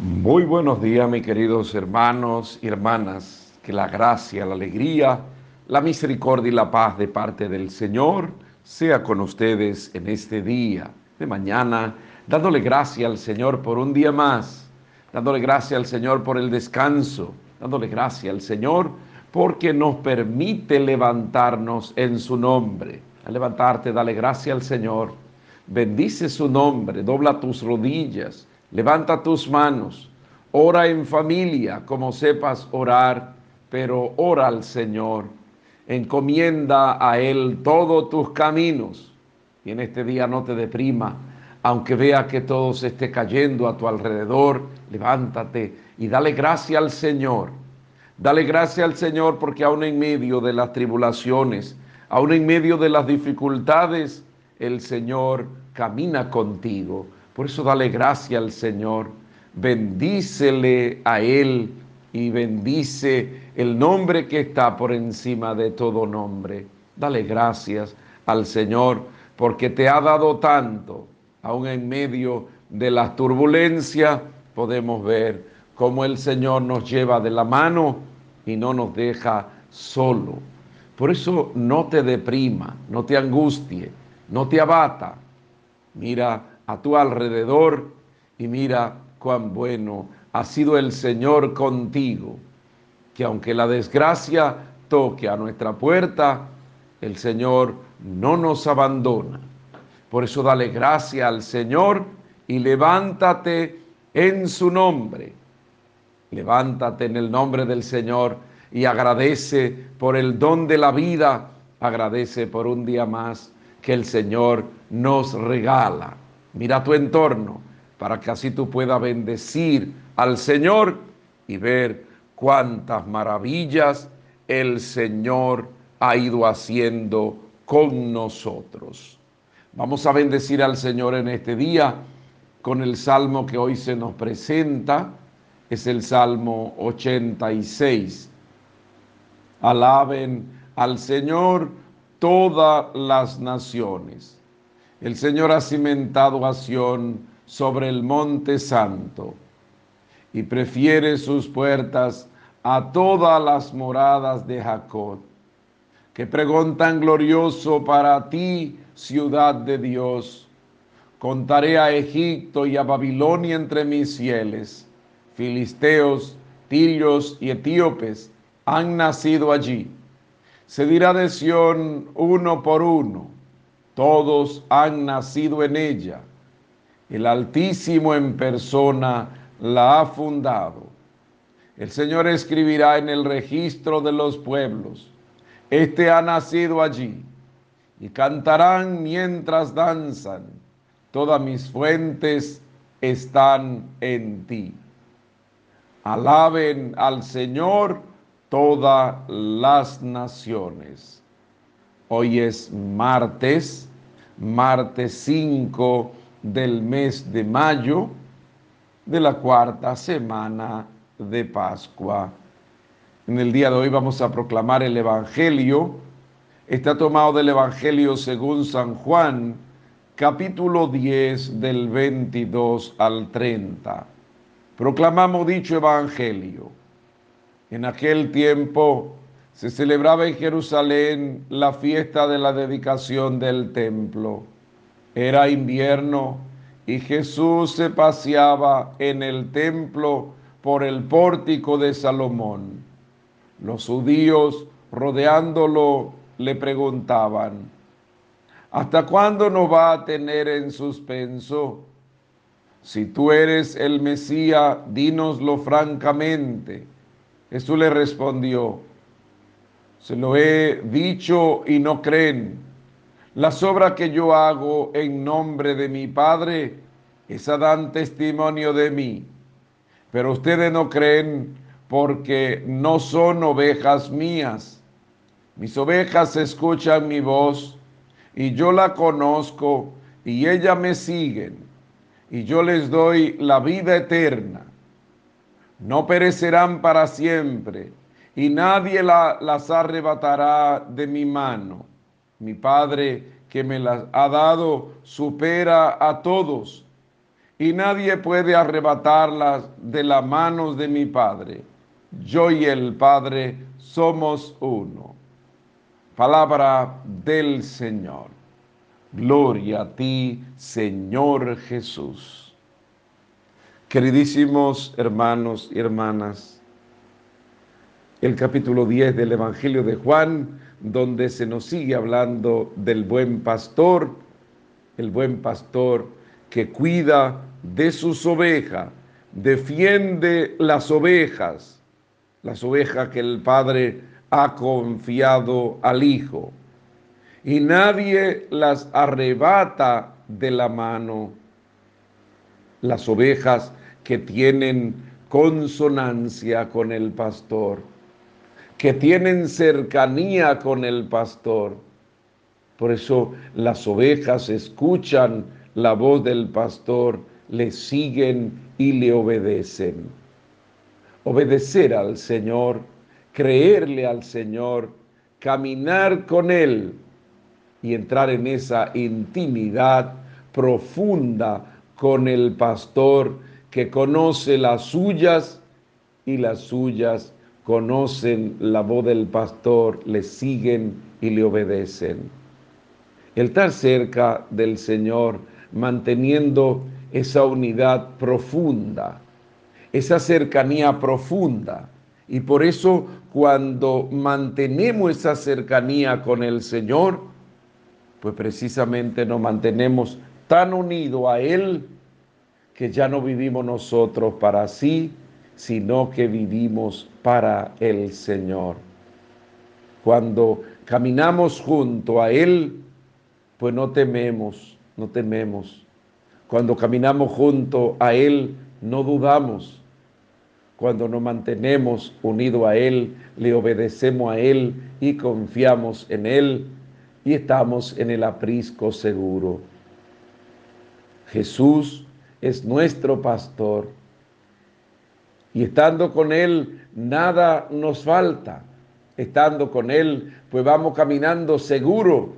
Muy buenos días, mis queridos hermanos y hermanas. Que la gracia, la alegría, la misericordia y la paz de parte del Señor sea con ustedes en este día de mañana, dándole gracia al Señor por un día más, dándole gracia al Señor por el descanso, dándole gracia al Señor porque nos permite levantarnos en su nombre. Al levantarte, dale gracia al Señor. Bendice su nombre, dobla tus rodillas Levanta tus manos, ora en familia como sepas orar, pero ora al Señor. Encomienda a Él todos tus caminos. Y en este día no te deprima, aunque vea que todo se esté cayendo a tu alrededor, levántate y dale gracia al Señor. Dale gracia al Señor porque aún en medio de las tribulaciones, aún en medio de las dificultades, el Señor camina contigo. Por eso dale gracia al Señor, bendícele a Él y bendice el nombre que está por encima de todo nombre. Dale gracias al Señor porque te ha dado tanto. Aún en medio de las turbulencias podemos ver cómo el Señor nos lleva de la mano y no nos deja solo. Por eso no te deprima, no te angustie, no te abata. Mira a tu alrededor y mira cuán bueno ha sido el Señor contigo, que aunque la desgracia toque a nuestra puerta, el Señor no nos abandona. Por eso dale gracia al Señor y levántate en su nombre. Levántate en el nombre del Señor y agradece por el don de la vida, agradece por un día más que el Señor nos regala. Mira tu entorno para que así tú puedas bendecir al Señor y ver cuántas maravillas el Señor ha ido haciendo con nosotros. Vamos a bendecir al Señor en este día con el salmo que hoy se nos presenta. Es el Salmo 86. Alaben al Señor todas las naciones el Señor ha cimentado a sobre el monte santo y prefiere sus puertas a todas las moradas de Jacob. Que preguntan glorioso para ti, ciudad de Dios. Contaré a Egipto y a Babilonia entre mis fieles. Filisteos, tirios y etíopes han nacido allí. Se dirá de Sión uno por uno todos han nacido en ella. El Altísimo en persona la ha fundado. El Señor escribirá en el registro de los pueblos. Este ha nacido allí. Y cantarán mientras danzan. Todas mis fuentes están en ti. Alaben al Señor todas las naciones. Hoy es martes, martes 5 del mes de mayo de la cuarta semana de Pascua. En el día de hoy vamos a proclamar el Evangelio. Está tomado del Evangelio según San Juan, capítulo 10 del 22 al 30. Proclamamos dicho Evangelio. En aquel tiempo se celebraba en Jerusalén la fiesta de la dedicación del templo. Era invierno y Jesús se paseaba en el templo por el pórtico de Salomón. Los judíos rodeándolo le preguntaban, ¿hasta cuándo nos va a tener en suspenso? Si tú eres el Mesías, dínoslo francamente. Jesús le respondió, se lo he dicho y no creen. Las obras que yo hago en nombre de mi Padre, esa dan testimonio de mí. Pero ustedes no creen porque no son ovejas mías. Mis ovejas escuchan mi voz y yo la conozco y ellas me siguen y yo les doy la vida eterna. No perecerán para siempre y nadie las arrebatará de mi mano. Mi Padre que me las ha dado supera a todos y nadie puede arrebatarlas de las manos de mi Padre. Yo y el Padre somos uno. Palabra del Señor. Gloria a ti, Señor Jesús. Queridísimos hermanos y hermanas, el capítulo 10 del Evangelio de Juan, donde se nos sigue hablando del buen pastor, el buen pastor que cuida de sus ovejas, defiende las ovejas, las ovejas que el Padre ha confiado al Hijo. Y nadie las arrebata de la mano. Las ovejas que tienen consonancia con el pastor, que tienen cercanía con el pastor. Por eso las ovejas escuchan la voz del pastor, le siguen y le obedecen. Obedecer al Señor, creerle al Señor, caminar con Él y entrar en esa intimidad profunda con el pastor que conoce las suyas y las suyas conocen la voz del pastor, le siguen y le obedecen. El estar cerca del Señor manteniendo esa unidad profunda, esa cercanía profunda. Y por eso cuando mantenemos esa cercanía con el Señor, pues precisamente nos mantenemos tan unidos a Él que ya no vivimos nosotros para sí, sino que vivimos para el Señor. Cuando caminamos junto a Él, pues no tememos, no tememos. Cuando caminamos junto a Él, no dudamos. Cuando nos mantenemos unidos a Él, le obedecemos a Él y confiamos en Él y estamos en el aprisco seguro. Jesús es nuestro pastor y estando con Él nada nos falta. Estando con Él, pues vamos caminando seguro.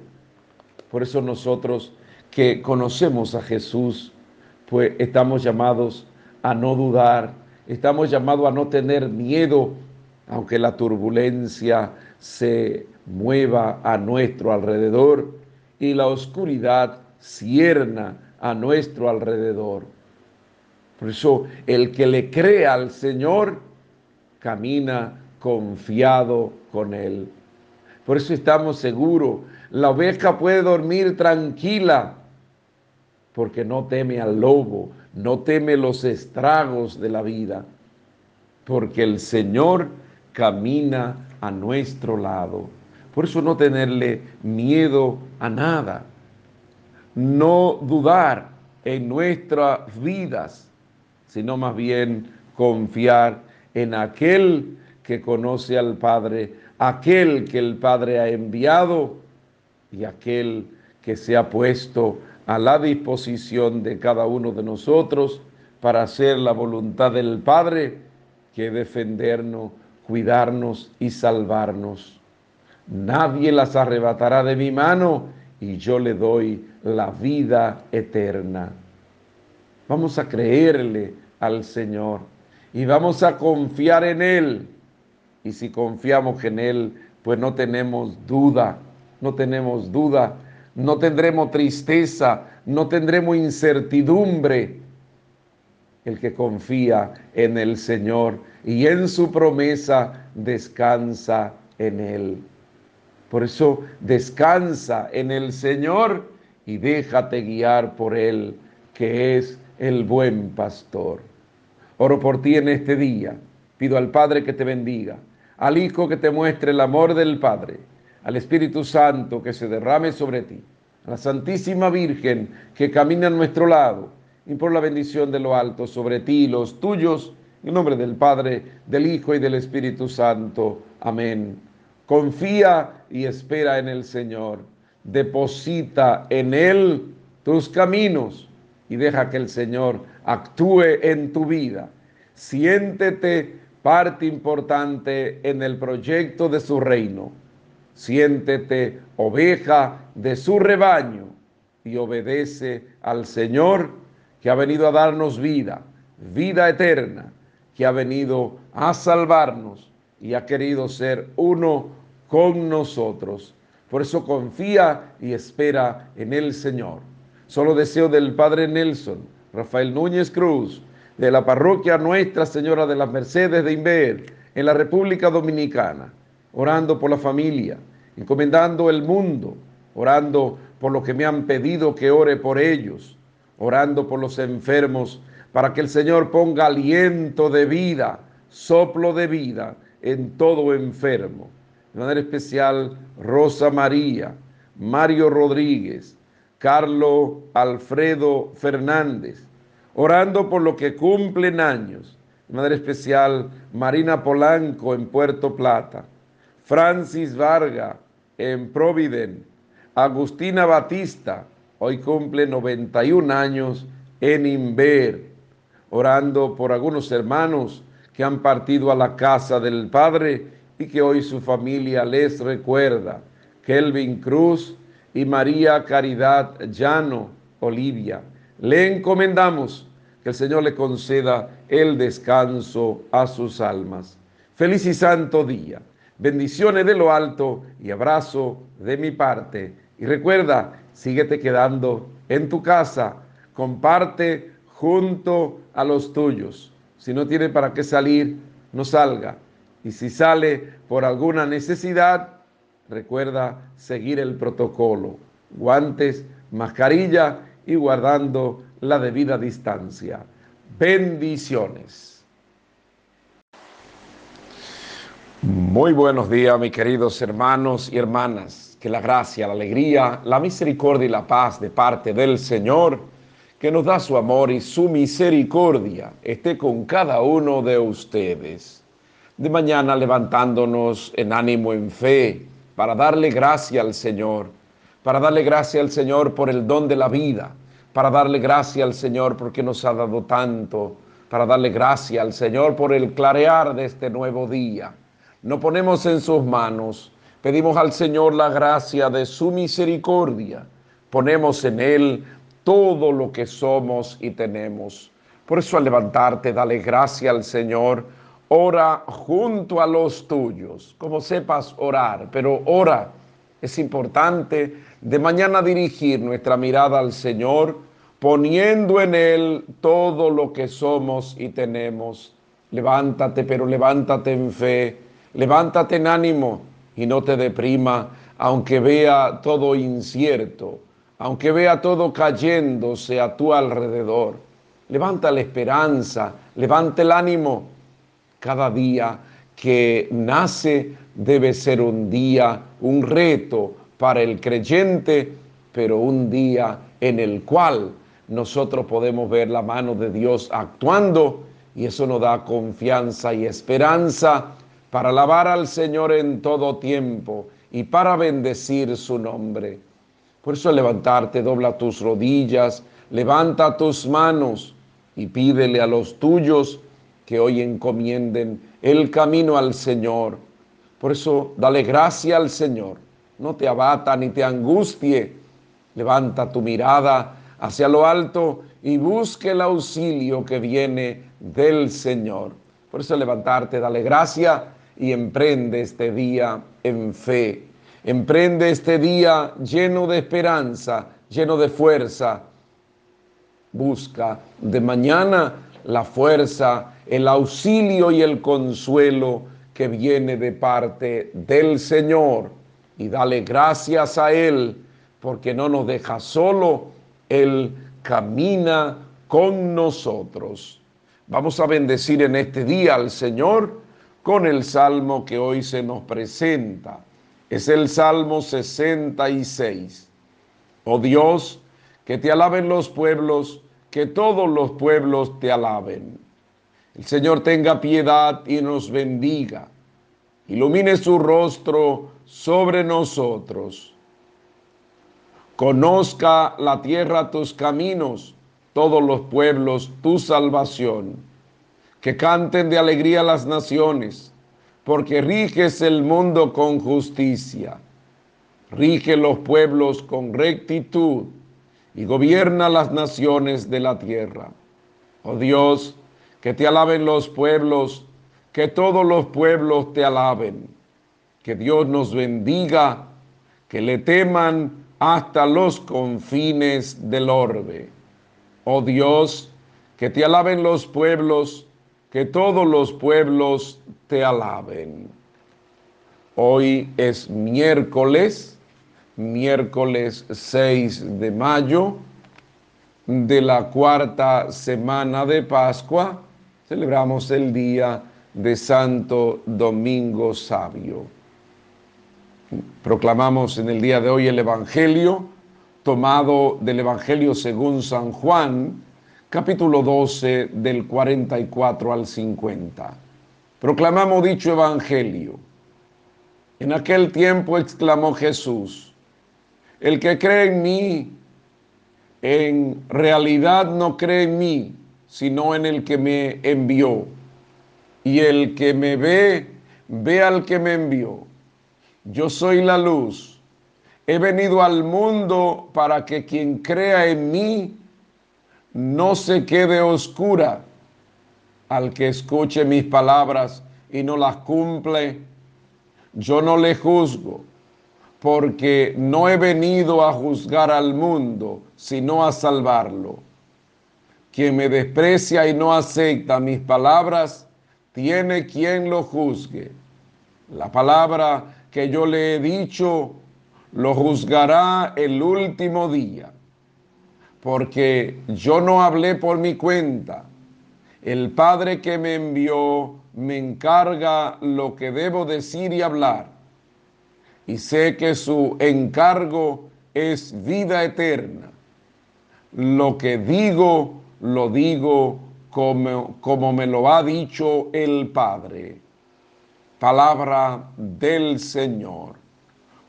Por eso nosotros que conocemos a Jesús, pues estamos llamados a no dudar, estamos llamados a no tener miedo, aunque la turbulencia se mueva a nuestro alrededor y la oscuridad cierna a nuestro alrededor. Por eso el que le cree al Señor camina confiado con Él. Por eso estamos seguros. La oveja puede dormir tranquila porque no teme al lobo, no teme los estragos de la vida, porque el Señor camina a nuestro lado. Por eso no tenerle miedo a nada, no dudar en nuestras vidas, sino más bien confiar en aquel que conoce al Padre, aquel que el Padre ha enviado y aquel que se ha puesto a la disposición de cada uno de nosotros para hacer la voluntad del Padre, que defendernos, cuidarnos y salvarnos. Nadie las arrebatará de mi mano y yo le doy la vida eterna. Vamos a creerle al Señor y vamos a confiar en Él. Y si confiamos en Él, pues no tenemos duda, no tenemos duda no tendremos tristeza, no tendremos incertidumbre. El que confía en el Señor y en su promesa descansa en Él. Por eso descansa en el Señor y déjate guiar por Él, que es el buen pastor. Oro por ti en este día. Pido al Padre que te bendiga, al Hijo que te muestre el amor del Padre al Espíritu Santo que se derrame sobre ti, a la Santísima Virgen que camina a nuestro lado, y por la bendición de lo alto sobre ti y los tuyos, en nombre del Padre, del Hijo y del Espíritu Santo. Amén. Confía y espera en el Señor. Deposita en Él tus caminos y deja que el Señor actúe en tu vida. Siéntete parte importante en el proyecto de su reino siéntete oveja de su rebaño y obedece al Señor que ha venido a darnos vida, vida eterna, que ha venido a salvarnos y ha querido ser uno con nosotros. Por eso confía y espera en el Señor. Solo deseo del Padre Nelson, Rafael Núñez Cruz, de la parroquia Nuestra Señora de las Mercedes de Inver, en la República Dominicana, orando por la familia, encomendando el mundo, orando por lo que me han pedido que ore por ellos, orando por los enfermos, para que el Señor ponga aliento de vida, soplo de vida en todo enfermo. De manera especial, Rosa María, Mario Rodríguez, Carlos Alfredo Fernández, orando por lo que cumplen años. Manera especial, Marina Polanco en Puerto Plata, Francis Varga en Providen, Agustina Batista, hoy cumple 91 años en Inver, orando por algunos hermanos que han partido a la casa del Padre y que hoy su familia les recuerda. Kelvin Cruz y María Caridad Llano Olivia. Le encomendamos que el Señor le conceda el descanso a sus almas. Feliz y santo día. Bendiciones de lo alto y abrazo de mi parte y recuerda, síguete quedando en tu casa, comparte junto a los tuyos. Si no tiene para qué salir, no salga. Y si sale por alguna necesidad, recuerda seguir el protocolo. Guantes, mascarilla y guardando la debida distancia. Bendiciones. Muy buenos días, mis queridos hermanos y hermanas que la gracia, la alegría, la misericordia y la paz de parte del Señor, que nos da su amor y su misericordia, esté con cada uno de ustedes. De mañana levantándonos en ánimo, en fe, para darle gracia al Señor, para darle gracia al Señor por el don de la vida, para darle gracia al Señor porque nos ha dado tanto, para darle gracia al Señor por el clarear de este nuevo día. Nos ponemos en sus manos Pedimos al Señor la gracia de su misericordia. Ponemos en Él todo lo que somos y tenemos. Por eso al levantarte, dale gracia al Señor. Ora junto a los tuyos, como sepas orar, pero ora. Es importante de mañana dirigir nuestra mirada al Señor, poniendo en Él todo lo que somos y tenemos. Levántate, pero levántate en fe, levántate en ánimo y no te deprima, aunque vea todo incierto, aunque vea todo cayéndose a tu alrededor. Levanta la esperanza, levanta el ánimo. Cada día que nace debe ser un día, un reto para el creyente, pero un día en el cual nosotros podemos ver la mano de Dios actuando y eso nos da confianza y esperanza para alabar al Señor en todo tiempo y para bendecir su nombre. Por eso levantarte, dobla tus rodillas, levanta tus manos y pídele a los tuyos que hoy encomienden el camino al Señor. Por eso dale gracia al Señor. No te abata ni te angustie. Levanta tu mirada hacia lo alto y busque el auxilio que viene del Señor. Por eso levantarte, dale gracia y emprende este día en fe. Emprende este día lleno de esperanza, lleno de fuerza. Busca de mañana la fuerza, el auxilio y el consuelo que viene de parte del Señor. Y dale gracias a Él porque no nos deja solo, Él camina con nosotros. Vamos a bendecir en este día al Señor con el salmo que hoy se nos presenta. Es el Salmo 66. Oh Dios, que te alaben los pueblos, que todos los pueblos te alaben. El Señor tenga piedad y nos bendiga. Ilumine su rostro sobre nosotros. Conozca la tierra tus caminos, todos los pueblos tu salvación que canten de alegría las naciones, porque riges el mundo con justicia, rige los pueblos con rectitud y gobierna las naciones de la tierra. Oh Dios, que te alaben los pueblos, que todos los pueblos te alaben. Que Dios nos bendiga, que le teman hasta los confines del orbe. Oh Dios, que te alaben los pueblos, que todos los pueblos te alaben. Hoy es miércoles, miércoles 6 de mayo de la cuarta semana de Pascua. Celebramos el día de Santo Domingo Sabio. Proclamamos en el día de hoy el Evangelio tomado del Evangelio según San Juan, capítulo 12 del 44 al 50. Proclamamos dicho Evangelio. En aquel tiempo exclamó Jesús, el que cree en mí, en realidad no cree en mí, sino en el que me envió. Y el que me ve, ve al que me envió. Yo soy la luz. He venido al mundo para que quien crea en mí no se quede oscura. Al que escuche mis palabras y no las cumple, yo no le juzgo, porque no he venido a juzgar al mundo, sino a salvarlo. Quien me desprecia y no acepta mis palabras, tiene quien lo juzgue. La palabra que yo le he dicho, lo juzgará el último día, porque yo no hablé por mi cuenta. El Padre que me envió me encarga lo que debo decir y hablar, y sé que su encargo es vida eterna. Lo que digo, lo digo como, como me lo ha dicho el Padre. Palabra del Señor.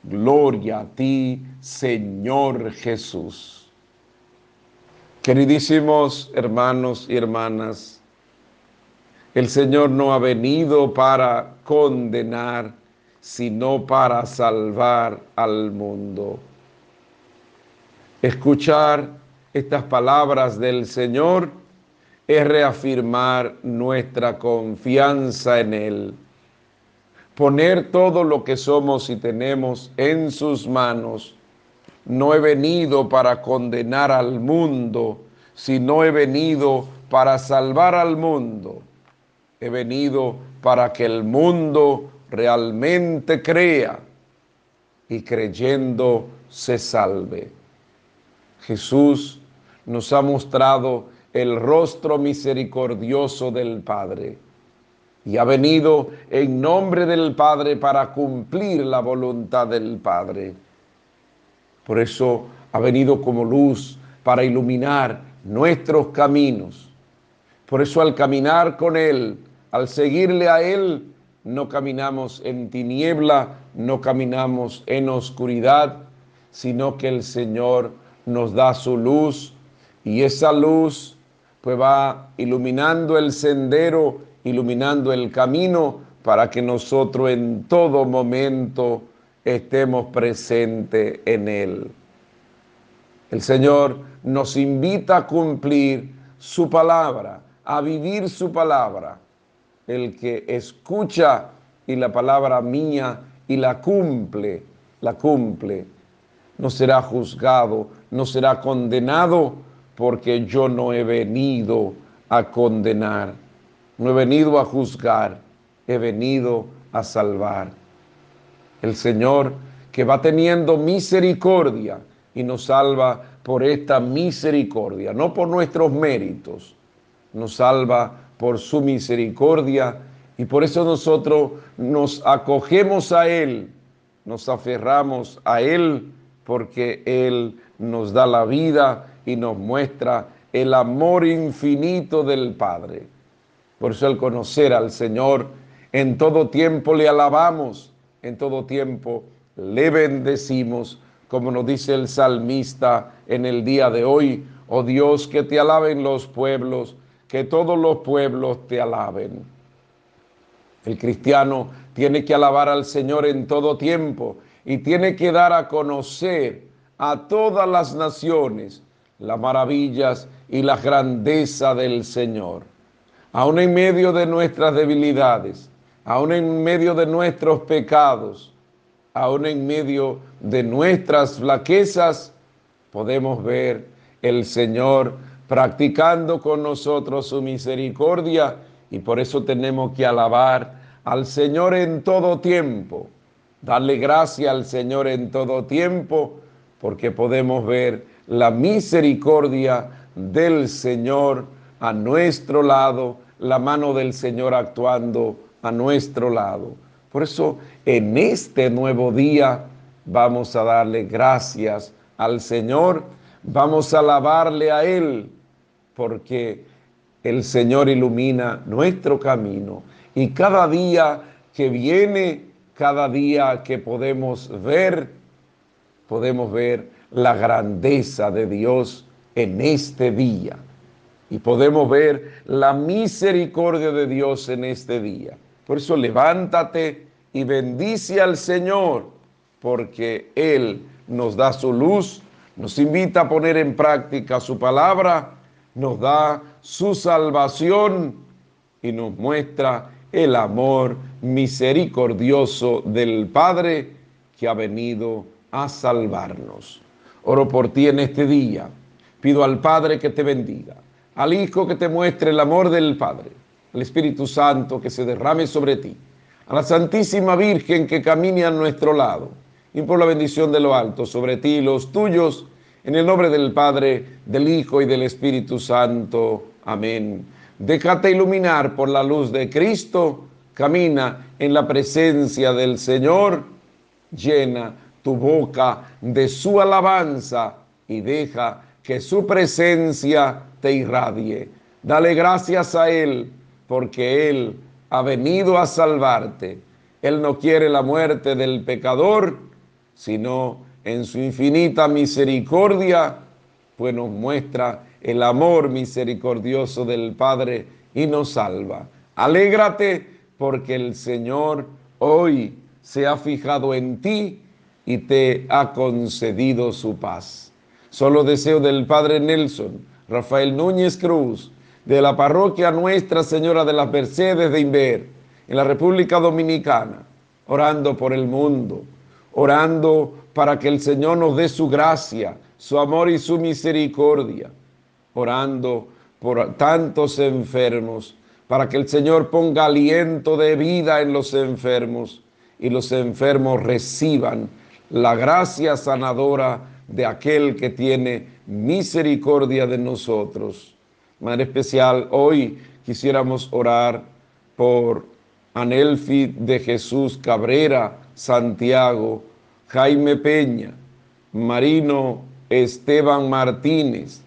Gloria a ti, Señor Jesús. Queridísimos hermanos y hermanas, el Señor no ha venido para condenar, sino para salvar al mundo. Escuchar estas palabras del Señor es reafirmar nuestra confianza en Él. Poner todo lo que somos y tenemos en sus manos. No he venido para condenar al mundo, sino he venido para salvar al mundo. He venido para que el mundo realmente crea y creyendo se salve. Jesús nos ha mostrado el rostro misericordioso del Padre y ha venido en nombre del Padre para cumplir la voluntad del Padre. Por eso ha venido como luz para iluminar nuestros caminos. Por eso al caminar con Él al seguirle a Él, no caminamos en tiniebla, no caminamos en oscuridad, sino que el Señor nos da su luz y esa luz pues va iluminando el sendero, iluminando el camino para que nosotros en todo momento estemos presentes en Él. El Señor nos invita a cumplir su palabra, a vivir su palabra el que escucha y la palabra mía y la cumple, la cumple, no será juzgado, no será condenado, porque yo no he venido a condenar, no he venido a juzgar, he venido a salvar. El Señor que va teniendo misericordia y nos salva por esta misericordia, no por nuestros méritos, nos salva por su misericordia y por eso nosotros nos acogemos a Él, nos aferramos a Él porque Él nos da la vida y nos muestra el amor infinito del Padre. Por eso al conocer al Señor, en todo tiempo le alabamos, en todo tiempo le bendecimos, como nos dice el salmista en el día de hoy, oh Dios, que te alaben los pueblos, que todos los pueblos te alaben. El cristiano tiene que alabar al Señor en todo tiempo y tiene que dar a conocer a todas las naciones las maravillas y la grandeza del Señor. Aún en medio de nuestras debilidades, aún en medio de nuestros pecados, aún en medio de nuestras flaquezas, podemos ver el Señor practicando con nosotros su misericordia y por eso tenemos que alabar al Señor en todo tiempo, darle gracia al Señor en todo tiempo, porque podemos ver la misericordia del Señor a nuestro lado, la mano del Señor actuando a nuestro lado. Por eso en este nuevo día vamos a darle gracias al Señor, vamos a alabarle a Él, porque el Señor ilumina nuestro camino y cada día que viene, cada día que podemos ver, podemos ver la grandeza de Dios en este día. Y podemos ver la misericordia de Dios en este día. Por eso levántate y bendice al Señor, porque Él nos da su luz, nos invita a poner en práctica su palabra, nos da su salvación y nos muestra el amor misericordioso del Padre que ha venido a salvarnos. Oro por ti en este día. Pido al Padre que te bendiga, al Hijo que te muestre el amor del Padre, al Espíritu Santo que se derrame sobre ti, a la Santísima Virgen que camine a nuestro lado, y por la bendición de lo alto sobre ti y los tuyos, en el nombre del Padre, del Hijo y del Espíritu Santo. Amén. Déjate iluminar por la luz de Cristo, camina en la presencia del Señor, llena tu boca de su alabanza y deja que su presencia te irradie. Dale gracias a Él porque Él ha venido a salvarte. Él no quiere la muerte del pecador, sino en su infinita misericordia, pues nos muestra el amor misericordioso del Padre y nos salva. Alégrate porque el Señor hoy se ha fijado en ti y te ha concedido su paz. Solo deseo del Padre Nelson, Rafael Núñez Cruz, de la parroquia Nuestra Señora de las Mercedes de Inver, en la República Dominicana, orando por el mundo, orando para que el Señor nos dé su gracia, su amor y su misericordia, orando por tantos enfermos, para que el Señor ponga aliento de vida en los enfermos y los enfermos reciban la gracia sanadora de aquel que tiene misericordia de nosotros. Madre especial, hoy quisiéramos orar por Anelfi de Jesús Cabrera, Santiago, Jaime Peña, Marino Esteban Martínez,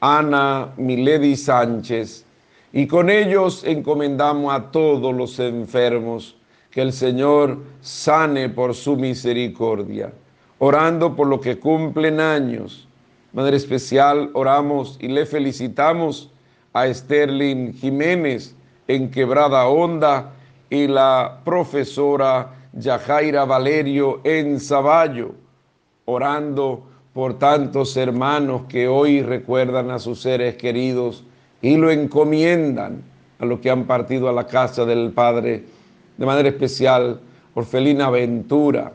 Ana Milady Sánchez, y con ellos encomendamos a todos los enfermos que el Señor sane por su misericordia, orando por lo que cumplen años. Madre especial, oramos y le felicitamos a Sterling Jiménez en Quebrada Honda y la profesora Yajaira Valerio en Zaballo, orando por tantos hermanos que hoy recuerdan a sus seres queridos y lo encomiendan a los que han partido a la casa del Padre de manera especial Orfelina Ventura,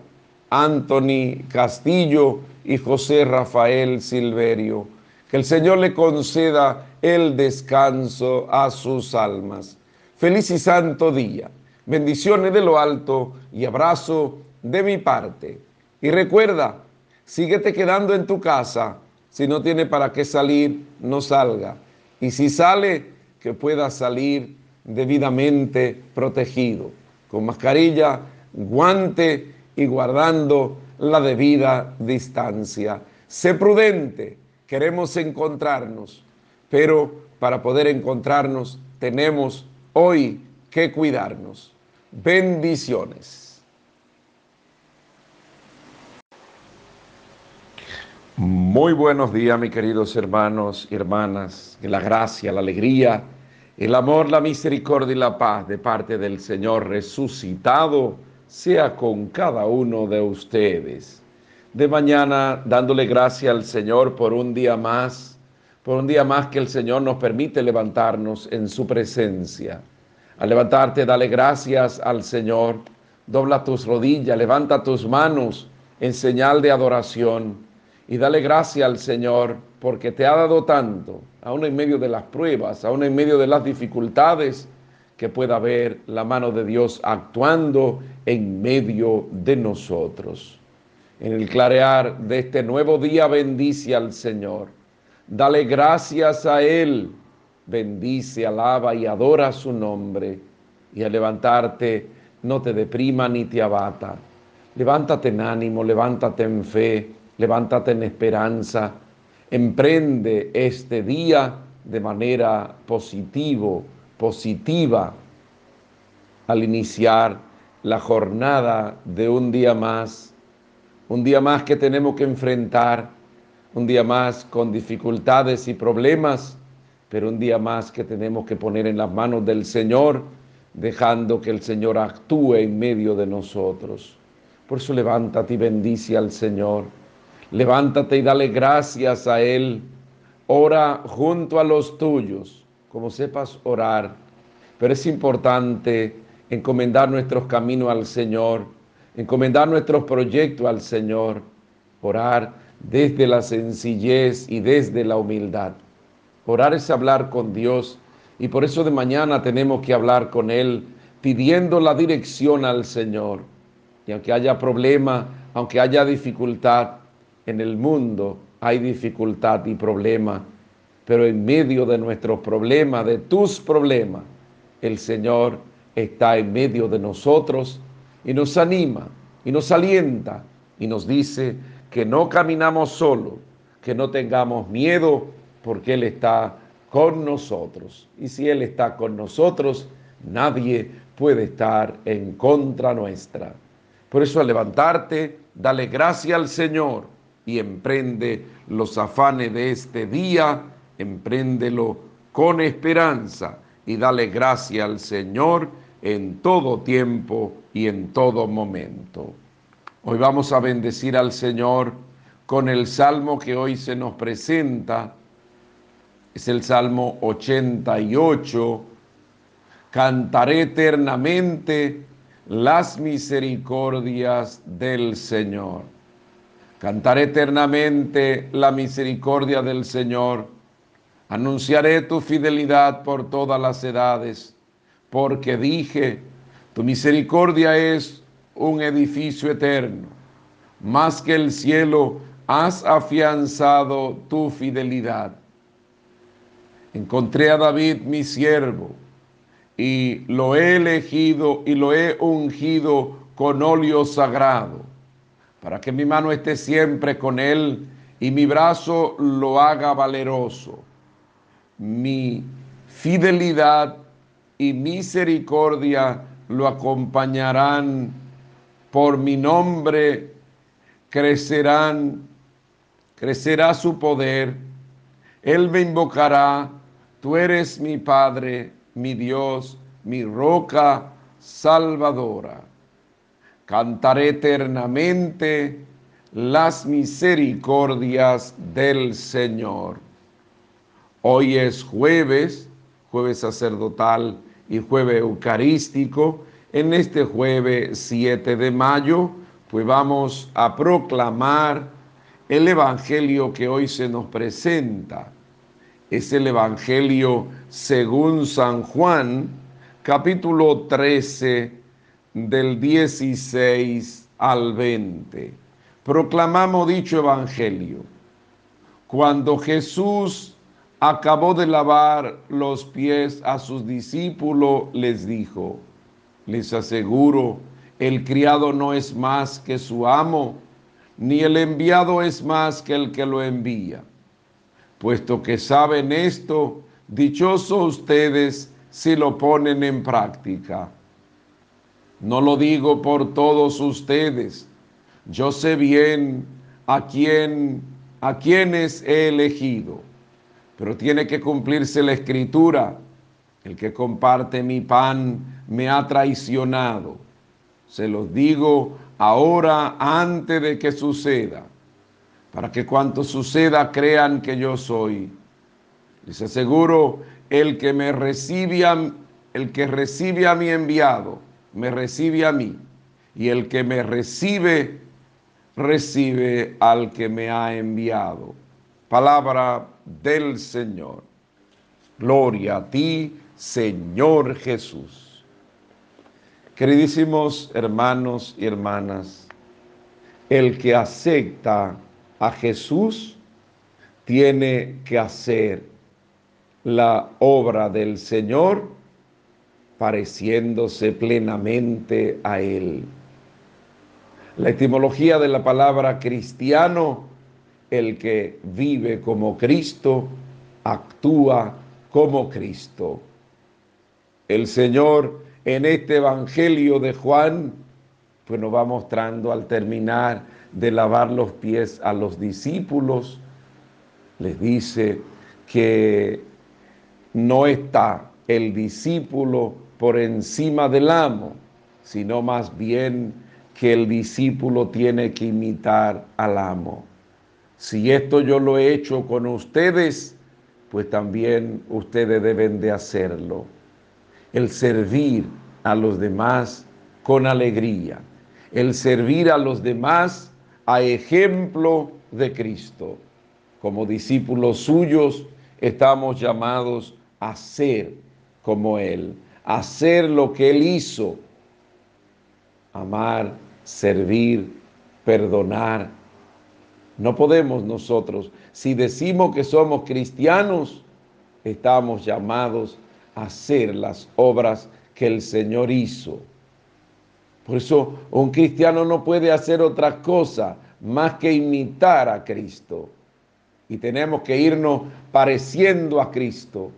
Anthony Castillo y José Rafael Silverio. Que el Señor le conceda el descanso a sus almas. Feliz y santo día. Bendiciones de lo alto y abrazo de mi parte. Y recuerda, síguete quedando en tu casa. Si no tiene para qué salir, no salga. Y si sale, que pueda salir debidamente protegido con mascarilla, guante y guardando la debida distancia. Sé prudente, queremos encontrarnos, pero para poder encontrarnos tenemos hoy que cuidarnos. Bendiciones. Muy buenos días, mis queridos hermanos y hermanas. Que la gracia, la alegría el amor, la misericordia y la paz de parte del Señor resucitado sea con cada uno de ustedes. de mañana dándole gracias al Señor por un día más, por un día más que el Señor nos permite levantarnos en su presencia. Al levantarte, dale gracias al Señor, dobla tus rodillas, levanta tus manos en señal de adoración y dale gracias al Señor porque te ha dado tanto, aún en medio de las pruebas, aún en medio de las dificultades, que pueda ver la mano de Dios actuando en medio de nosotros. En el clarear de este nuevo día bendice al Señor. Dale gracias a Él. Bendice, alaba y adora su nombre. Y al levantarte, no te deprima ni te abata. Levántate en ánimo, levántate en fe, levántate en esperanza. Emprende este día de manera positivo, positiva al iniciar la jornada de un día más, un día más que tenemos que enfrentar, un día más con dificultades y problemas, pero un día más que tenemos que poner en las manos del Señor, dejando que el Señor actúe en medio de nosotros. Por eso levántate y bendice al Señor. Levántate y dale gracias a Él. Ora junto a los tuyos, como sepas orar. Pero es importante encomendar nuestros caminos al Señor, encomendar nuestros proyectos al Señor, orar desde la sencillez y desde la humildad. Orar es hablar con Dios y por eso de mañana tenemos que hablar con Él pidiendo la dirección al Señor. Y aunque haya problema, aunque haya dificultad en el mundo, hay dificultad y problema, pero en medio de nuestros problemas, de tus problemas, el Señor está en medio de nosotros y nos anima y nos alienta y nos dice que no caminamos solo, que no tengamos miedo porque Él está con nosotros. Y si Él está con nosotros, nadie puede estar en contra nuestra. Por eso al levantarte, dale gracias al Señor y emprende los afanes de este día, empréndelo con esperanza y dale gracias al Señor en todo tiempo y en todo momento. Hoy vamos a bendecir al Señor con el salmo que hoy se nos presenta. Es el Salmo 88. Cantaré eternamente las misericordias del Señor. Cantaré eternamente la misericordia del Señor. Anunciaré tu fidelidad por todas las edades porque dije, tu misericordia es un edificio eterno, más que el cielo has afianzado tu fidelidad. Encontré a David mi siervo y lo he elegido y lo he ungido con óleo sagrado, para que mi mano esté siempre con él y mi brazo lo haga valeroso. Mi fidelidad y misericordia lo acompañarán. Por mi nombre crecerán, crecerá su poder. Él me invocará, tú eres mi Padre, mi Dios, mi roca salvadora. Cantaré eternamente las misericordias del Señor. Hoy es jueves jueves sacerdotal y jueves eucarístico. En este jueves 7 de mayo, pues vamos a proclamar el Evangelio que hoy se nos presenta. Es el Evangelio según San Juan, capítulo 13, del 16 al 20. Proclamamos dicho Evangelio. Cuando Jesús acabó de lavar los pies a sus discípulos, les dijo, les aseguro, el criado no es más que su amo, ni el enviado es más que el que lo envía. Puesto que saben esto, dichosos ustedes si lo ponen en práctica. No lo digo por todos ustedes, yo sé bien a quién a quienes he elegido pero tiene que cumplirse la escritura. El que comparte mi pan me ha traicionado. se los digo ahora antes de que suceda, para que cuanto suceda crean que yo soy. Les aseguro, el que me recibe el que recibe a mi enviado, me recibe a mí, y el que me recibe, recibe al que me ha enviado. Palabra del Señor. Gloria a ti, Señor Jesús. Queridísimos hermanos y hermanas, el que acepta a Jesús tiene que hacer la obra del Señor pareciéndose plenamente a Él. La etimología de la palabra cristiano, el que vive como Cristo, actúa como Cristo. El Señor en este Evangelio de Juan, pues nos va mostrando al terminar de lavar los pies a los discípulos, les dice que no está el discípulo por encima del amo, sino más bien que el discípulo tiene que imitar al amo. Si esto yo lo he hecho con ustedes, pues también ustedes deben de hacerlo. El servir a los demás con alegría. El servir a los demás a ejemplo de Cristo. Como discípulos suyos estamos llamados a ser como Él, a hacer lo que Él hizo. Amar, servir, perdonar, no podemos nosotros, si decimos que somos cristianos, estamos llamados a hacer las obras que el Señor hizo. Por eso un cristiano no puede hacer otra cosa más que imitar a Cristo. Y tenemos que irnos pareciendo a Cristo,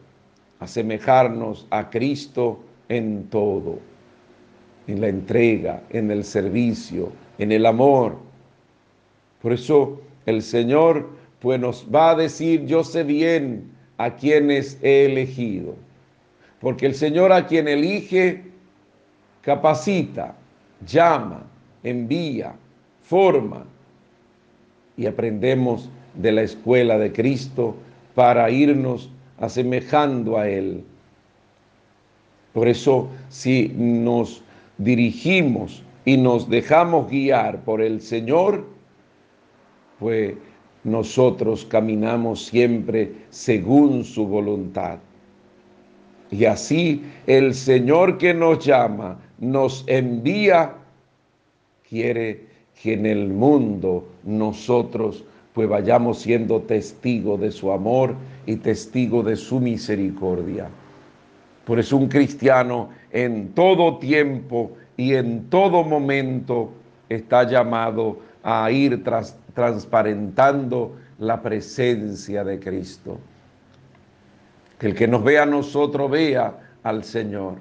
asemejarnos a Cristo en todo, en la entrega, en el servicio, en el amor. Por eso el Señor pues nos va a decir, yo sé bien a quienes he elegido. Porque el Señor a quien elige, capacita, llama, envía, forma. Y aprendemos de la escuela de Cristo para irnos asemejando a Él. Por eso, si nos dirigimos y nos dejamos guiar por el Señor, pues nosotros caminamos siempre según su voluntad. Y así el Señor que nos llama, nos envía, quiere que en el mundo nosotros pues vayamos siendo testigos de su amor y testigo de su misericordia. Por eso un cristiano en todo tiempo y en todo momento está llamado a ir tras transparentando la presencia de Cristo. Que el que nos vea a nosotros vea al Señor.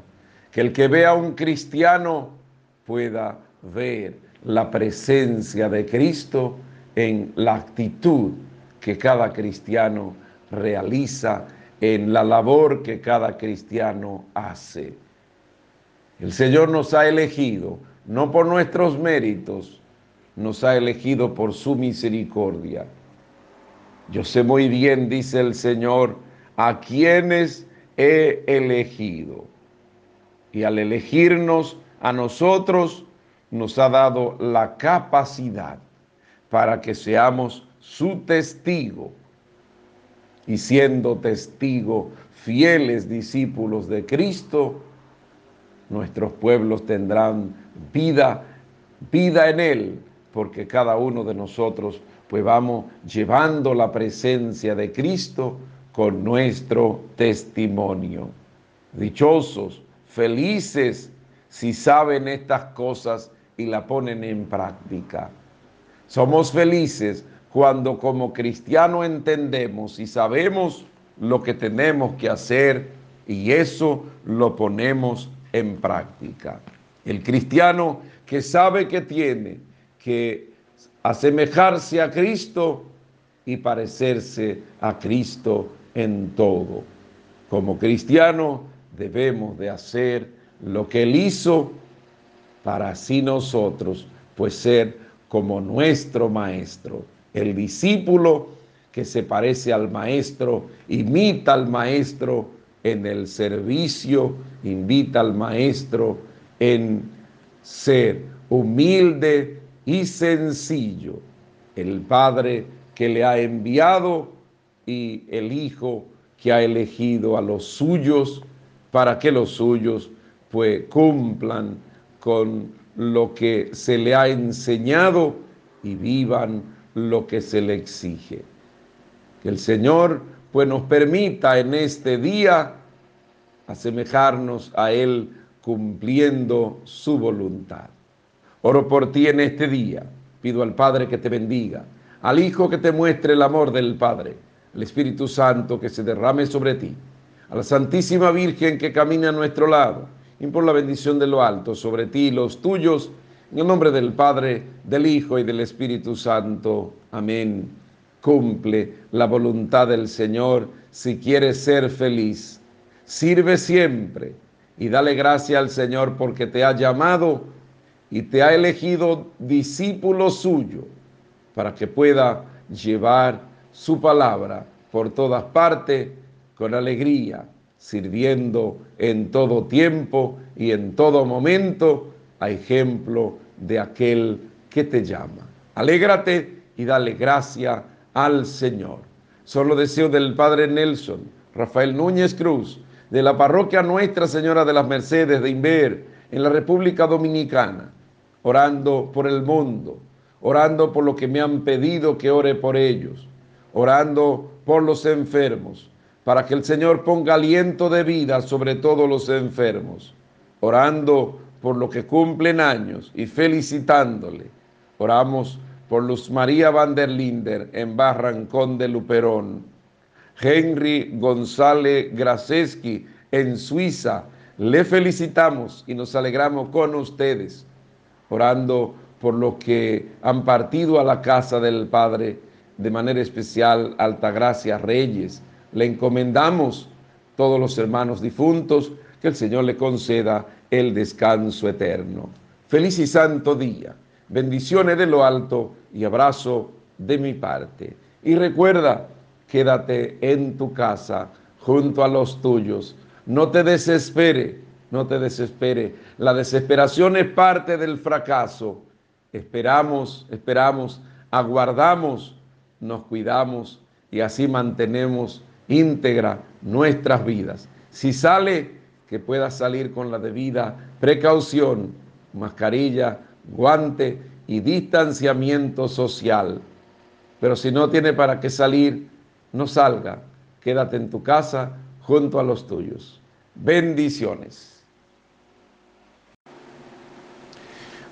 Que el que vea a un cristiano pueda ver la presencia de Cristo en la actitud que cada cristiano realiza, en la labor que cada cristiano hace. El Señor nos ha elegido, no por nuestros méritos, nos ha elegido por su misericordia. Yo sé muy bien, dice el Señor, a quienes he elegido. Y al elegirnos a nosotros, nos ha dado la capacidad para que seamos su testigo. Y siendo testigo, fieles discípulos de Cristo, nuestros pueblos tendrán vida, vida en Él, porque cada uno de nosotros pues vamos llevando la presencia de Cristo con nuestro testimonio. Dichosos, felices si saben estas cosas y la ponen en práctica. Somos felices cuando como cristiano entendemos y sabemos lo que tenemos que hacer y eso lo ponemos en práctica. El cristiano que sabe que tiene que asemejarse a Cristo y parecerse a Cristo en todo. Como cristiano debemos de hacer lo que Él hizo para así nosotros pues ser como nuestro maestro. El discípulo que se parece al maestro, imita al maestro en el servicio, invita al maestro en ser humilde y sencillo. El Padre que le ha enviado y el Hijo que ha elegido a los suyos para que los suyos pues cumplan con lo que se le ha enseñado y vivan lo que se le exige. Que el Señor pues nos permita en este día asemejarnos a Él cumpliendo su voluntad. Oro por ti en este día. Pido al Padre que te bendiga, al Hijo que te muestre el amor del Padre, al Espíritu Santo que se derrame sobre ti, a la Santísima Virgen que camina a nuestro lado, y por la bendición de lo alto sobre ti y los tuyos, en el nombre del Padre, del Hijo y del Espíritu Santo. Amén. Cumple la voluntad del Señor si quieres ser feliz. Sirve siempre y dale gracia al Señor porque te ha llamado y te ha elegido discípulo suyo para que pueda llevar su palabra por todas partes con alegría, sirviendo en todo tiempo y en todo momento a ejemplo de aquel que te llama. Alégrate y dale gracia al Señor. Solo deseo del Padre Nelson, Rafael Núñez Cruz, de la parroquia Nuestra Señora de las Mercedes de Inver, en la República Dominicana, orando por el mundo, orando por lo que me han pedido que ore por ellos, orando por los enfermos, para que el Señor ponga aliento de vida sobre todos los enfermos, orando por lo que cumplen años y felicitándole. Oramos por Luz María van der Linder en Barrancón de Luperón, Henry González Graseski en Suiza. Le felicitamos y nos alegramos con ustedes, orando por los que han partido a la casa del Padre, de manera especial Altagracia Reyes. Le encomendamos todos los hermanos difuntos, que el Señor le conceda el descanso eterno. Feliz y santo día. Bendiciones de lo alto y abrazo de mi parte. Y recuerda, quédate en tu casa junto a los tuyos. No te desespere, no te desespere. La desesperación es parte del fracaso. Esperamos, esperamos, aguardamos, nos cuidamos y así mantenemos íntegra nuestras vidas. Si sale, que pueda salir con la debida precaución, mascarilla, guante y distanciamiento social. Pero si no tiene para qué salir, no salga, quédate en tu casa junto a los tuyos. Bendiciones.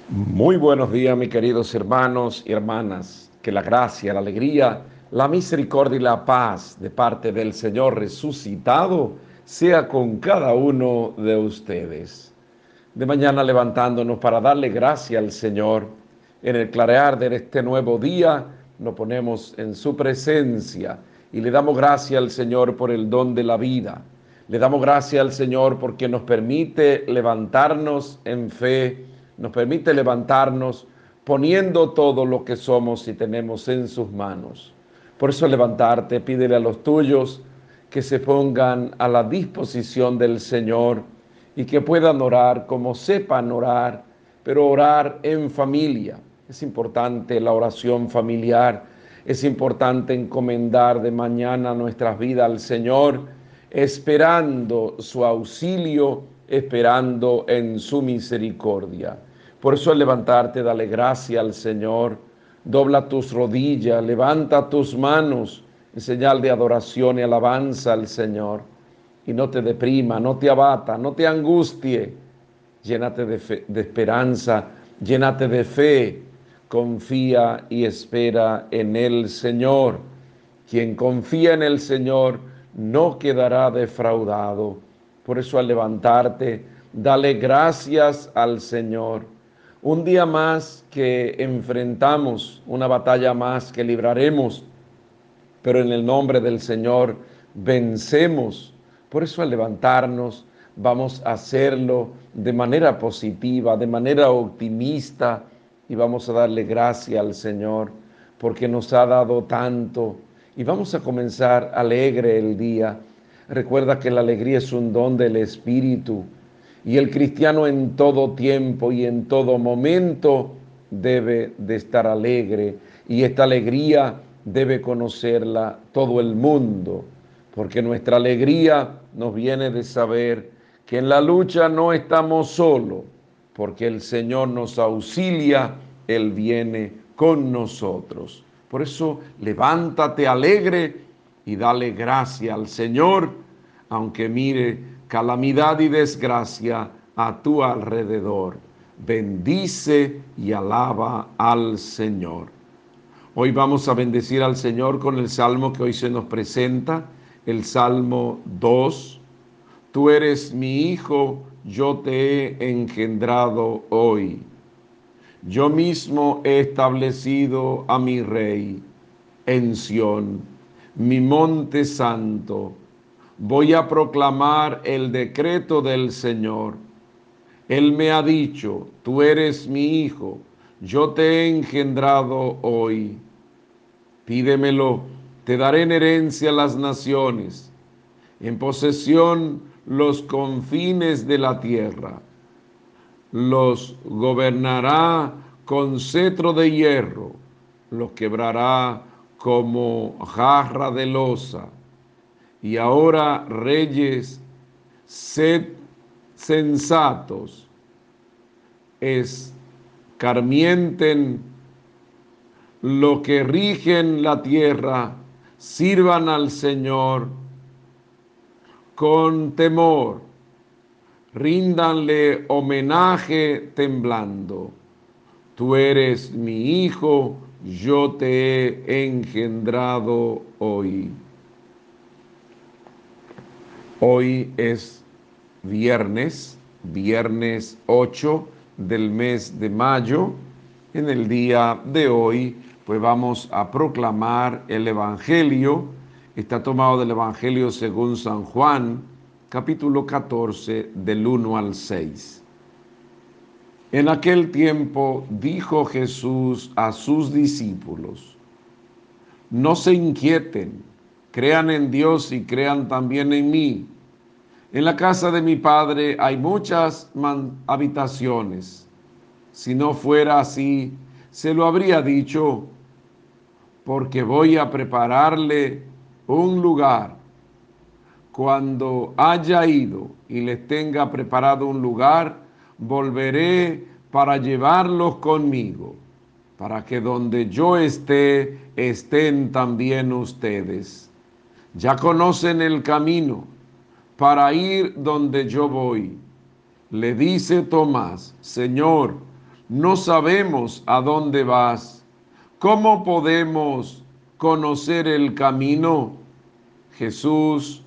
Muy buenos días, mis queridos hermanos y hermanas. Que la gracia, la alegría, la misericordia y la paz de parte del Señor resucitado sea con cada uno de ustedes. De mañana levantándonos para darle gracia al Señor en el clarear de este nuevo día, nos ponemos en su presencia y le damos gracias al Señor por el don de la vida. Le damos gracias al Señor porque nos permite levantarnos en fe, nos permite levantarnos poniendo todo lo que somos y tenemos en sus manos. Por eso levantarte, pídele a los tuyos que se pongan a la disposición del Señor y que puedan orar como sepan orar, pero orar en familia. Es importante la oración familiar es importante encomendar de mañana nuestras vidas al Señor, esperando su auxilio, esperando en su misericordia. Por eso al levantarte, dale gracia al Señor, dobla tus rodillas, levanta tus manos en señal de adoración y alabanza al Señor. Y no te deprima, no te abata, no te angustie. Llénate de, de esperanza, llénate de fe confía y espera en el Señor. Quien confía en el Señor no quedará defraudado. Por eso al levantarte, dale gracias al Señor. Un día más que enfrentamos, una batalla más que libraremos, pero en el nombre del Señor vencemos. Por eso al levantarnos, vamos a hacerlo de manera positiva, de manera optimista y vamos a darle gracias al Señor porque nos ha dado tanto y vamos a comenzar alegre el día. Recuerda que la alegría es un don del Espíritu y el cristiano en todo tiempo y en todo momento debe de estar alegre y esta alegría debe conocerla todo el mundo, porque nuestra alegría nos viene de saber que en la lucha no estamos solos, porque el Señor nos auxilia, Él viene con nosotros. Por eso levántate alegre y dale gracia al Señor, aunque mire calamidad y desgracia a tu alrededor. Bendice y alaba al Señor. Hoy vamos a bendecir al Señor con el salmo que hoy se nos presenta, el Salmo 2. Tú eres mi hijo, yo te he engendrado hoy. Yo mismo he establecido a mi rey en Sión, mi monte santo. Voy a proclamar el decreto del Señor. Él me ha dicho, tú eres mi hijo yo te he engendrado hoy. Pídemelo, te daré en herencia las naciones, en posesión los confines de la tierra. Los gobernará con cetro de hierro, los quebrará como jarra de losa. Y ahora, reyes, sed sensatos, es carmienten lo que rigen la tierra, sirvan al Señor con temor, ríndanle homenaje temblando. Tú eres mi hijo, yo te he engendrado hoy. Hoy es viernes, viernes 8 del mes de mayo. En el día de hoy, pues vamos a proclamar el Evangelio. Está tomado del Evangelio según San Juan, capítulo 14, del 1 al 6. En aquel tiempo dijo Jesús a sus discípulos, no se inquieten, crean en Dios y crean también en mí. En la casa de mi padre hay muchas habitaciones. Si no fuera así, se lo habría dicho, porque voy a prepararle un lugar. Cuando haya ido y les tenga preparado un lugar, volveré para llevarlos conmigo, para que donde yo esté, estén también ustedes. Ya conocen el camino para ir donde yo voy. Le dice Tomás, Señor, no sabemos a dónde vas. ¿Cómo podemos conocer el camino? Jesús,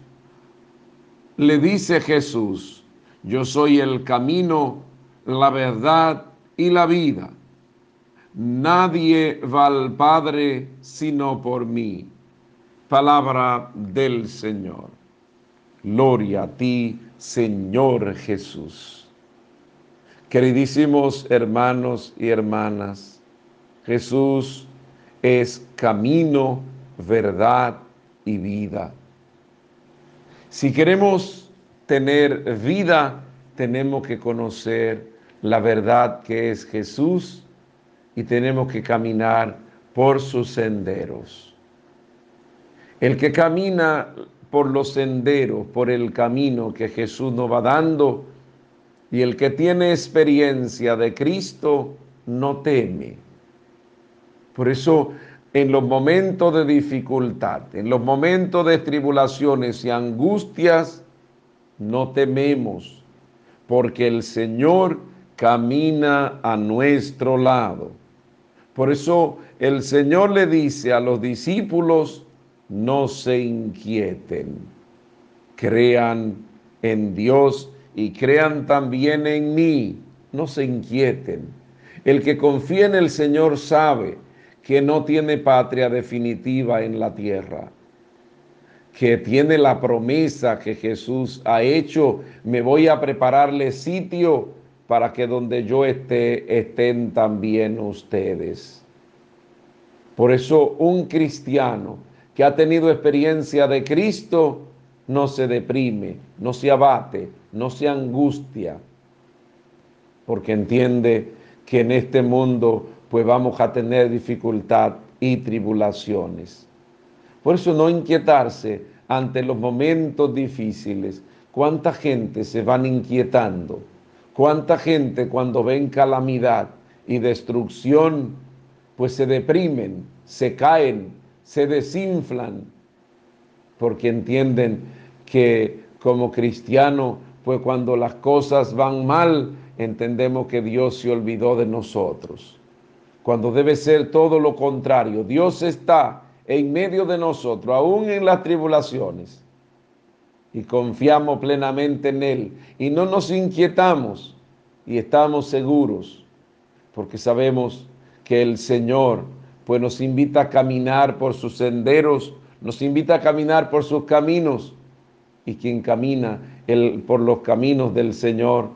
le dice Jesús, yo soy el camino, la verdad y la vida. Nadie va al Padre sino por mí. Palabra del Señor. Gloria a ti, Señor Jesús. Queridísimos hermanos y hermanas, Jesús es camino, verdad y vida. Si queremos tener vida, tenemos que conocer la verdad que es Jesús y tenemos que caminar por sus senderos. El que camina por los senderos, por el camino que Jesús nos va dando. Y el que tiene experiencia de Cristo no teme. Por eso en los momentos de dificultad, en los momentos de tribulaciones y angustias, no tememos, porque el Señor camina a nuestro lado. Por eso el Señor le dice a los discípulos, no se inquieten, crean en Dios y crean también en mí, no se inquieten. El que confía en el Señor sabe que no tiene patria definitiva en la tierra, que tiene la promesa que Jesús ha hecho, me voy a prepararle sitio para que donde yo esté estén también ustedes. Por eso un cristiano que ha tenido experiencia de Cristo no se deprime, no se abate, no se angustia, porque entiende que en este mundo pues vamos a tener dificultad y tribulaciones. Por eso no inquietarse ante los momentos difíciles. ¿Cuánta gente se van inquietando? ¿Cuánta gente cuando ven calamidad y destrucción, pues se deprimen, se caen, se desinflan, porque entienden que como cristiano, pues cuando las cosas van mal, entendemos que Dios se olvidó de nosotros. Cuando debe ser todo lo contrario, Dios está en medio de nosotros, aún en las tribulaciones, y confiamos plenamente en Él, y no nos inquietamos, y estamos seguros, porque sabemos que el Señor pues nos invita a caminar por sus senderos, nos invita a caminar por sus caminos, y quien camina por los caminos del Señor,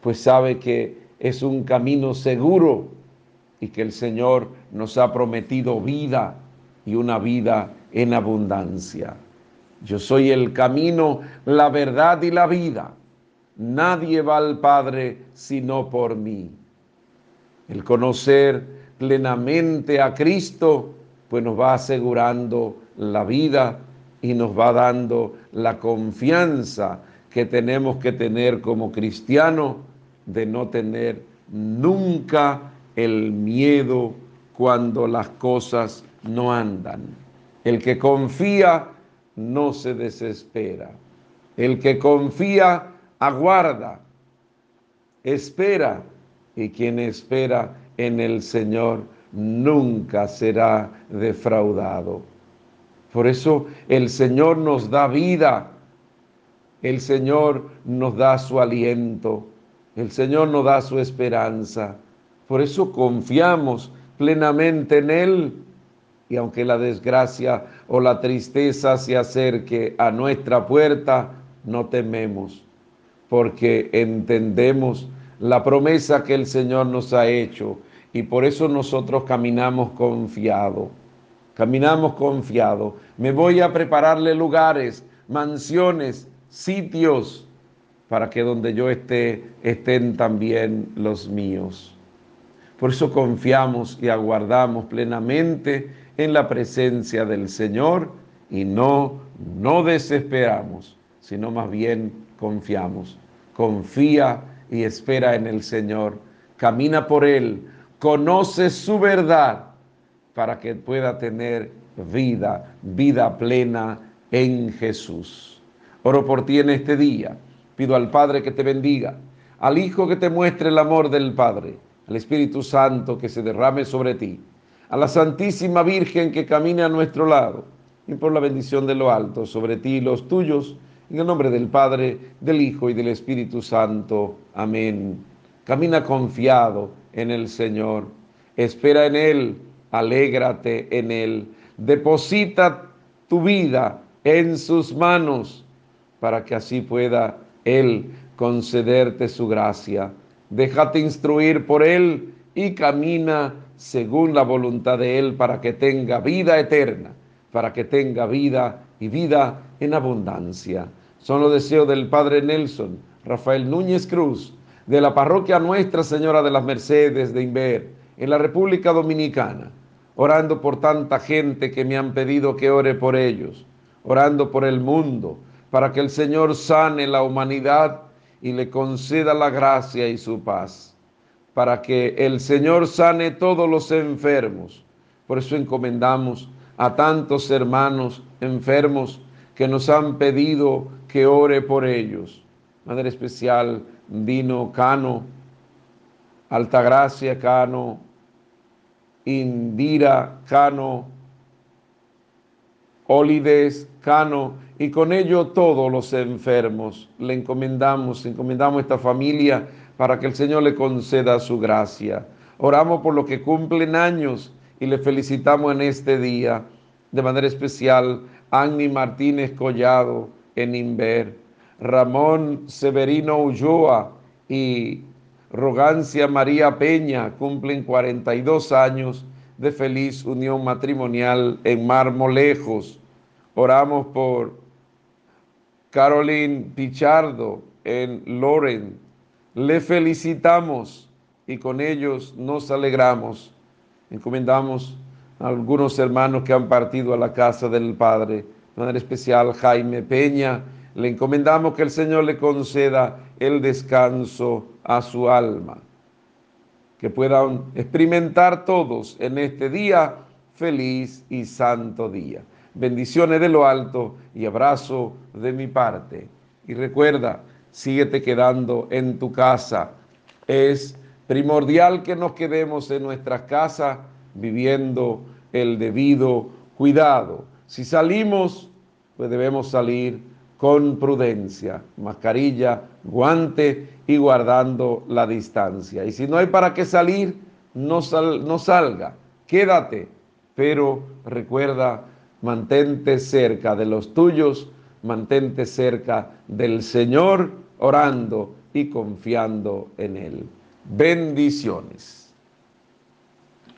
pues sabe que es un camino seguro y que el Señor nos ha prometido vida y una vida en abundancia. Yo soy el camino, la verdad y la vida. Nadie va al Padre sino por mí. El conocer plenamente a Cristo, pues nos va asegurando la vida y nos va dando la confianza que tenemos que tener como cristianos de no tener nunca el miedo cuando las cosas no andan. El que confía no se desespera. El que confía aguarda, espera, y quien espera en el Señor nunca será defraudado. Por eso el Señor nos da vida, el Señor nos da su aliento, el Señor nos da su esperanza. Por eso confiamos plenamente en Él. Y aunque la desgracia o la tristeza se acerque a nuestra puerta, no tememos, porque entendemos la promesa que el Señor nos ha hecho y por eso nosotros caminamos confiado. Caminamos confiado. Me voy a prepararle lugares, mansiones, sitios, para que donde yo esté estén también los míos. Por eso confiamos y aguardamos plenamente en la presencia del Señor y no, no desesperamos, sino más bien confiamos. Confía y espera en el Señor. Camina por Él, conoce su verdad para que pueda tener vida, vida plena en Jesús. Oro por ti en este día. Pido al Padre que te bendiga, al Hijo que te muestre el amor del Padre al Espíritu Santo que se derrame sobre ti, a la Santísima Virgen que camine a nuestro lado, y por la bendición de lo alto sobre ti y los tuyos, en el nombre del Padre, del Hijo y del Espíritu Santo. Amén. Camina confiado en el Señor, espera en Él, alégrate en Él, deposita tu vida en sus manos para que así pueda Él concederte su gracia déjate instruir por Él y camina según la voluntad de Él para que tenga vida eterna, para que tenga vida y vida en abundancia. Son los deseos del Padre Nelson, Rafael Núñez Cruz, de la parroquia Nuestra Señora de las Mercedes de Inver, en la República Dominicana, orando por tanta gente que me han pedido que ore por ellos, orando por el mundo, para que el Señor sane la humanidad y le conceda la gracia y su paz, para que el Señor sane todos los enfermos. Por eso encomendamos a tantos hermanos enfermos que nos han pedido que ore por ellos. Madre especial, Dino Cano, Altagracia Cano, Indira Cano, Olides Cano, y con ello todos los enfermos. Le encomendamos, encomendamos esta familia para que el Señor le conceda su gracia. Oramos por los que cumplen años y le felicitamos en este día, de manera especial Annie Martínez Collado en Inver, Ramón Severino Ulloa y Rogancia María Peña cumplen 42 años de feliz unión matrimonial en Marmolejos. Oramos por Caroline Pichardo en Loren. Le felicitamos y con ellos nos alegramos. Encomendamos algunos hermanos que han partido a la casa del Padre, de manera especial Jaime Peña. Le encomendamos que el Señor le conceda el descanso a su alma. Que puedan experimentar todos en este día feliz y santo día. Bendiciones de lo alto y abrazo de mi parte. Y recuerda, síguete quedando en tu casa. Es primordial que nos quedemos en nuestras casas viviendo el debido cuidado. Si salimos, pues debemos salir con prudencia, mascarilla, guante y guardando la distancia. Y si no hay para qué salir, no, no salga, quédate, pero recuerda, mantente cerca de los tuyos, mantente cerca del Señor, orando y confiando en Él. Bendiciones.